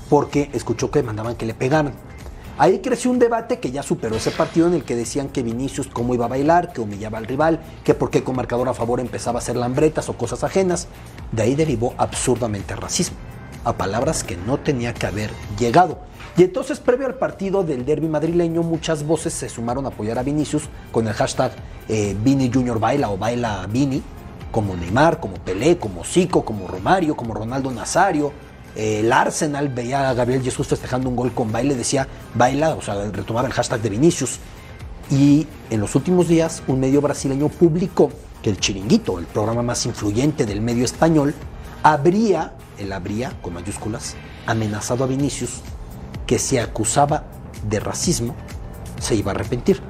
porque escuchó que mandaban que le pegaran. Ahí creció un debate que ya superó ese partido en el que decían que Vinicius cómo iba a bailar, que humillaba al rival, que por qué con marcador a favor empezaba a hacer lambretas o cosas ajenas. De ahí derivó absurdamente racismo, a palabras que no tenía que haber llegado. Y entonces, previo al partido del derby madrileño, muchas voces se sumaron a apoyar a Vinicius con el hashtag eh, Vini Junior Baila o Baila Vini, como Neymar, como Pelé, como Zico, como Romario, como Ronaldo Nazario. Eh, el Arsenal veía a Gabriel Jesús festejando un gol con baile, decía baila, o sea, retomaba el hashtag de Vinicius. Y en los últimos días, un medio brasileño publicó que el Chiringuito, el programa más influyente del medio español, habría, él habría, con mayúsculas, amenazado a Vinicius que se acusaba de racismo, se iba a arrepentir.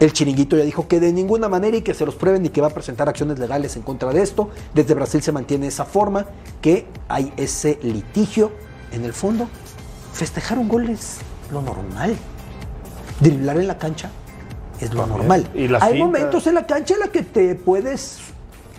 El chiringuito ya dijo que de ninguna manera y que se los prueben y que va a presentar acciones legales en contra de esto. Desde Brasil se mantiene esa forma, que hay ese litigio. En el fondo, festejar un gol es lo normal. Driblar en la cancha es lo normal. Y hay momentos en la cancha en la que te puedes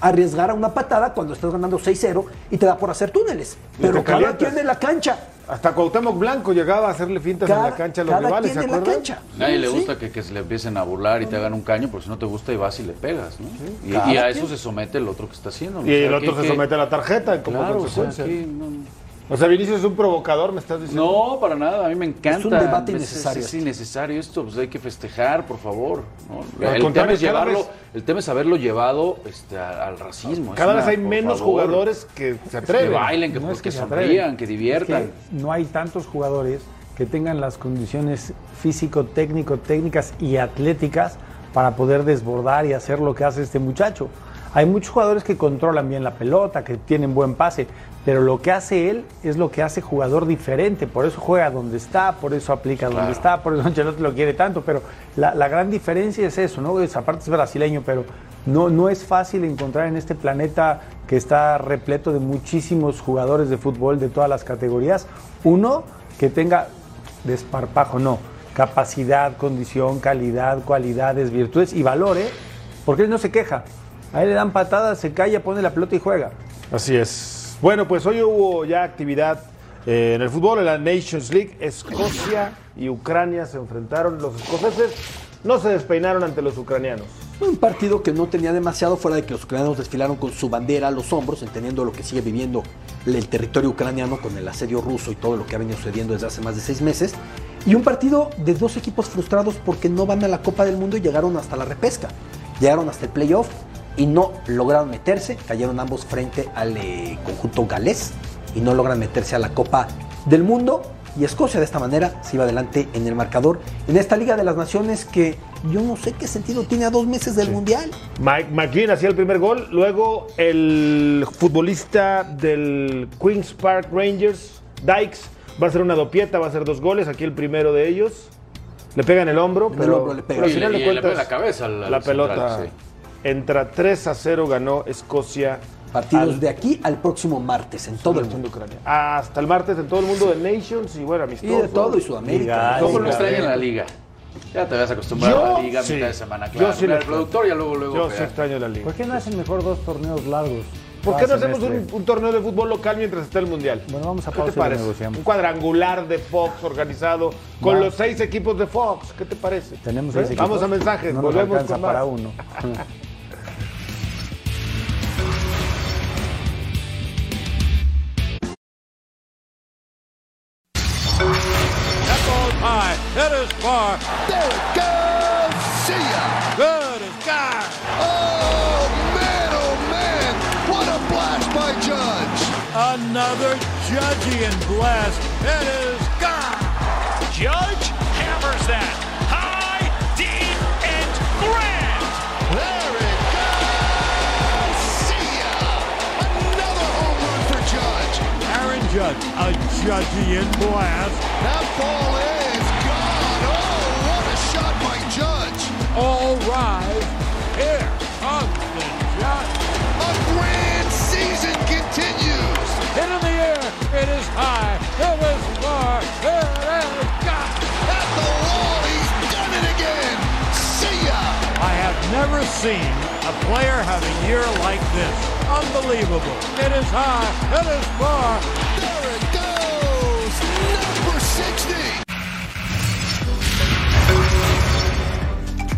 arriesgar a una patada cuando estás ganando 6-0 y te da por hacer túneles. Pero cada quien en la cancha. Hasta Cuauhtémoc Blanco llegaba a hacerle fintas en Cada- la cancha a los rivales, ¿se en acuerdan? Nadie le Sí. gusta que, que se le empiecen a burlar y te hagan un caño, porque si no te gusta y vas y le pegas, ¿no? Y, a quien. eso se somete el otro que está haciendo. ¿no? Y O sea, el otro que- se somete a la tarjeta como Claro, o sea, consecuencia. no- O sea, Vinicius es un provocador, me estás diciendo. No, para nada, a mí me encanta. Es un debate Es- innecesario Es, es innecesario esto, pues hay que festejar, por favor. El, tema es llevarlo, vez- el tema es haberlo llevado este, al racismo. es Cada vez una- hay menos favor. jugadores que se atreven. Que bailen, que, No es que se sonrían, atreven. que diviertan. Es que no hay tantos jugadores que tengan las condiciones físico, técnico, técnicas y atléticas para poder desbordar y hacer lo que hace este muchacho. Hay muchos jugadores que controlan bien la pelota, que tienen buen pase, pero lo que hace él es lo que hace jugador diferente. Por eso juega donde está, por eso aplica donde está, por eso (laughs) Ancelotti lo quiere tanto. Pero la, la gran diferencia es eso, ¿no? Es, aparte es brasileño, pero no, no es fácil encontrar en este planeta que está repleto de muchísimos jugadores de fútbol de todas las categorías, uno que tenga desparpajo, no, capacidad, condición, calidad, cualidades, virtudes y valor, ¿eh? Porque él no se queja. A él le dan patadas, se calla, pone la pelota y juega. Así es. Bueno, pues hoy hubo ya actividad eh, en el fútbol, en la Nations League. Escocia y Ucrania se enfrentaron. Los escoceses no se despeinaron ante los ucranianos. Un partido que no tenía demasiado fuera de que los ucranianos desfilaron con su bandera a los hombros, entendiendo lo que sigue viviendo el territorio ucraniano con el asedio ruso y todo lo que ha venido sucediendo desde hace más de seis meses. Y un partido de dos equipos frustrados porque no van a la Copa del Mundo y llegaron hasta la repesca. Llegaron hasta el playoff y no lograron meterse. Cayeron ambos frente al eh, conjunto galés y no logran meterse a la Copa del Mundo. Y Escocia de esta manera se iba adelante en el marcador en esta Liga de las Naciones que yo no sé qué sentido tiene a dos meses del Mundial. Mike McGinn hacía el primer gol, luego el futbolista del Queens Park Rangers, Dykes, va a hacer una dopieta, va a hacer dos goles, aquí el primero de ellos. Le pega en el hombro, En el pero, hombro le pega. pero al Y final le- le pega la cabeza al- al la pelota central, sí. Entra 3 a 0 ganó Escocia. Partidos al- de aquí al próximo martes en todo el mundo. Ucrania. Hasta el martes en todo el mundo de Nations y bueno, amistosos. Y de todo, y Sudamérica. ¿Cómo lo extrañan la liga? Ya te vas a acostumbrar a la Yo liga a sí. mitad de semana, Yo claro. sí Mira, le el productor ya luego, luego. Yo sí extraño la liga. ¿Por qué no hacen mejor dos torneos largos? ¿Por qué no hacemos un, un torneo de fútbol local mientras está el mundial? Bueno, vamos a ¿Qué pausa te y lo parece? negociamos. Un cuadrangular de Fox organizado con Va. los seis equipos de Fox. ¿Qué te parece? Tenemos ¿Eh? seis Vamos equipos. a mensajes, No nos volvemos alcanza con más. para uno. (laughs) high. It is far. There it goes. See ya. Good as God. Oh, man, oh, man. What a blast by Judge. Another Judgian blast. It is gone. Judge hammers that. High, deep, and grand. There it goes. See ya. Another home run for Judge. Aaron Judge, a Judgian blast. That ball is All rise. Here comes the Judge. A grand season continues. Hit in the air. It is high. It is far. It is gone. At the wall. He's done it again. See ya. I have never seen a player have a year like this. Unbelievable. It is high. It is far. There it goes. Number 60.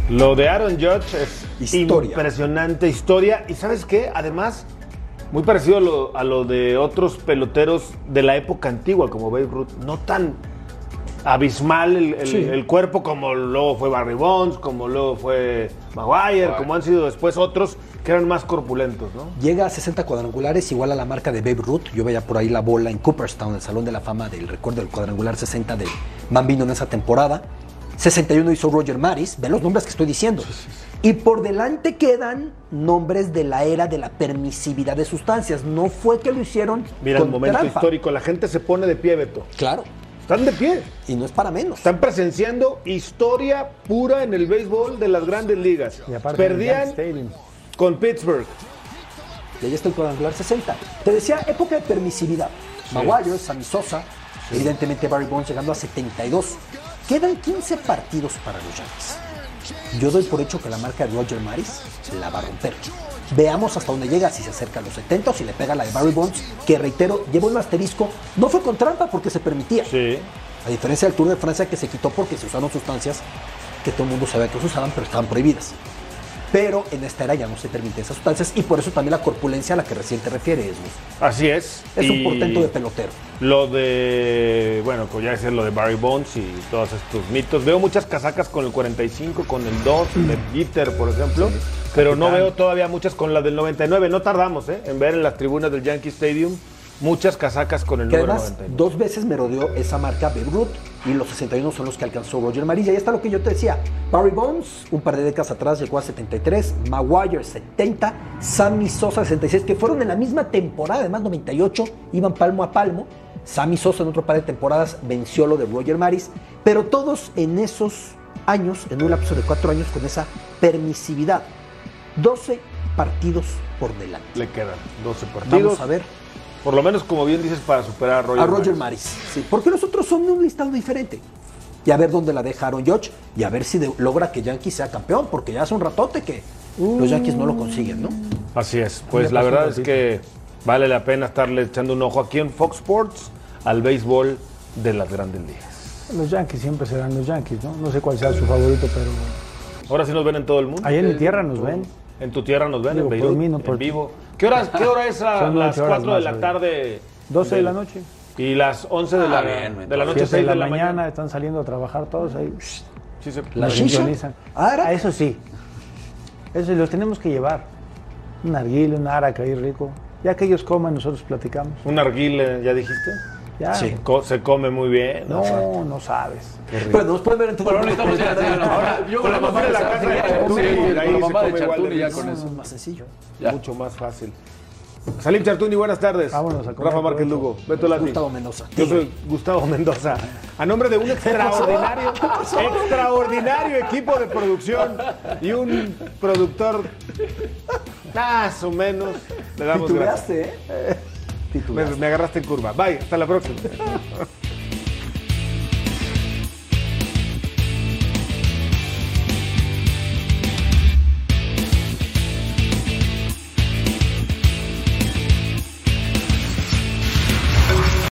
Lo de Aaron Judge es Historia. impresionante historia. ¿Y sabes qué? Además, muy parecido a lo, a lo de otros peloteros de la época antigua, como Babe Ruth. No tan abismal el, el- Sí. el cuerpo como luego fue Barry Bonds, como luego fue Maguire, como han sido después otros que eran más corpulentos, ¿no? Llega a 60 cuadrangulares, igual a la marca de Babe Ruth. Yo veía por ahí la bola en Cooperstown, el Salón de la Fama del recuerdo del cuadrangular 60 del Bambino en esa temporada. 61 hizo Roger Maris, ve los nombres que estoy diciendo. Y por delante quedan nombres de la era de la permisividad de sustancias. No fue que lo hicieron Mira, el momento trampa. histórico, la gente se pone de pie, Beto. Claro. Están de pie. Y no es para menos. Están presenciando historia pura en el béisbol de las grandes ligas. Y aparte Perdían con Pittsburgh. Y ahí está el cuadrangular 60. Te decía, época de permisividad. Maguire, Sammy Sosa, evidentemente Barry Bonds llegando a 72. Quedan 15 partidos para los Yankees. Yo doy por hecho que la marca de Roger Maris la va a romper. Veamos hasta dónde llega, si se acerca a los 70 o si le pega la de Barry Bonds, que reitero, lleva un asterisco. No fue con trampa porque se permitía. A diferencia del Tour de Francia que se quitó porque se usaron sustancias que todo el mundo sabía que se usaban, pero estaban prohibidas. Pero en esta era ya no se permiten esas sustancias y por eso también la corpulencia a la que recién te refieres. Así es. Es un portento de pelotero. Lo de, bueno, como ya decía, lo de Barry Bonds y todos estos mitos. Veo muchas casacas con el 45, con el 2, de Jeter, por ejemplo. Pero no veo todavía muchas con la del 99. No tardamos ¿eh? en ver en las tribunas del Yankee Stadium muchas casacas con el Que número además 99. dos veces me rodeó esa marca Babe Ruth y los 61 son los que alcanzó Roger Maris. Y ahí está lo que yo te decía. Barry Bonds, un par de décadas atrás, llegó a 73. Maguire, 70. Sammy Sosa, 66, que fueron en la misma temporada, además 98, iban palmo a palmo. Sammy Sosa en otro par de temporadas venció lo de Roger Maris. Pero todos en esos años, en un lapso de cuatro años, con esa permisividad. 12 partidos por delante. Le quedan 12 partidos. Vamos a ver. Por lo menos, como bien dices, para superar a Roger, a Roger Maris. Maris. Sí, porque los otros son de un listado diferente. Y a ver dónde la deja Aaron Judge y a ver si de- logra que Yankees sea campeón, porque ya hace un ratote que los Yankees no lo consiguen, ¿no? Así es. Pues la verdad es que vale la pena estarle echando un ojo aquí en Fox Sports al béisbol de las grandes ligas. Los Yankees siempre serán los Yankees, ¿no? No sé cuál sea su favorito, pero Ahora sí nos ven en todo el mundo. Ahí en mi tierra nos ven. En tu tierra nos ven, Digo, en por Beirut, mí, no en por ti. vivo. ¿Qué hora, qué hora es a Son las ocho horas 4 de la tarde? 12 de la noche. Y las 11 de la, Ah, bien, de la noche, 7 6 de la, de la mañana, mañana. están saliendo a trabajar todos ahí. Sí se- La shisha? sintonizan. Ah, eso sí. Eso sí, los tenemos que llevar. Un arguile, un araca ahí rico. Ya que ellos coman, nosotros platicamos. Un arguile, ¿ya dijiste? Ya. Se, co- se come muy bien. No, no sabes. Pero nos pueden ver en todo Pero el ahorita mundo. vamos a ir a- Ahora, yo con la mamá de la casa Sí, la se mamá de come igual Chartuni de ya con eso. Es más sencillo. Mucho más fácil. Salim Chartuni, buenas tardes. Vámonos a comer Rafa Márquez. Lugo, Beto Lati. Gustavo Mendoza. Yo soy Gustavo Mendoza. A nombre de un (laughs) extraordinario, extraordinario equipo de producción y un productor más o menos. Le damos gracias. ¿eh? Me, me agarraste en curva. Bye, hasta la próxima. (laughs)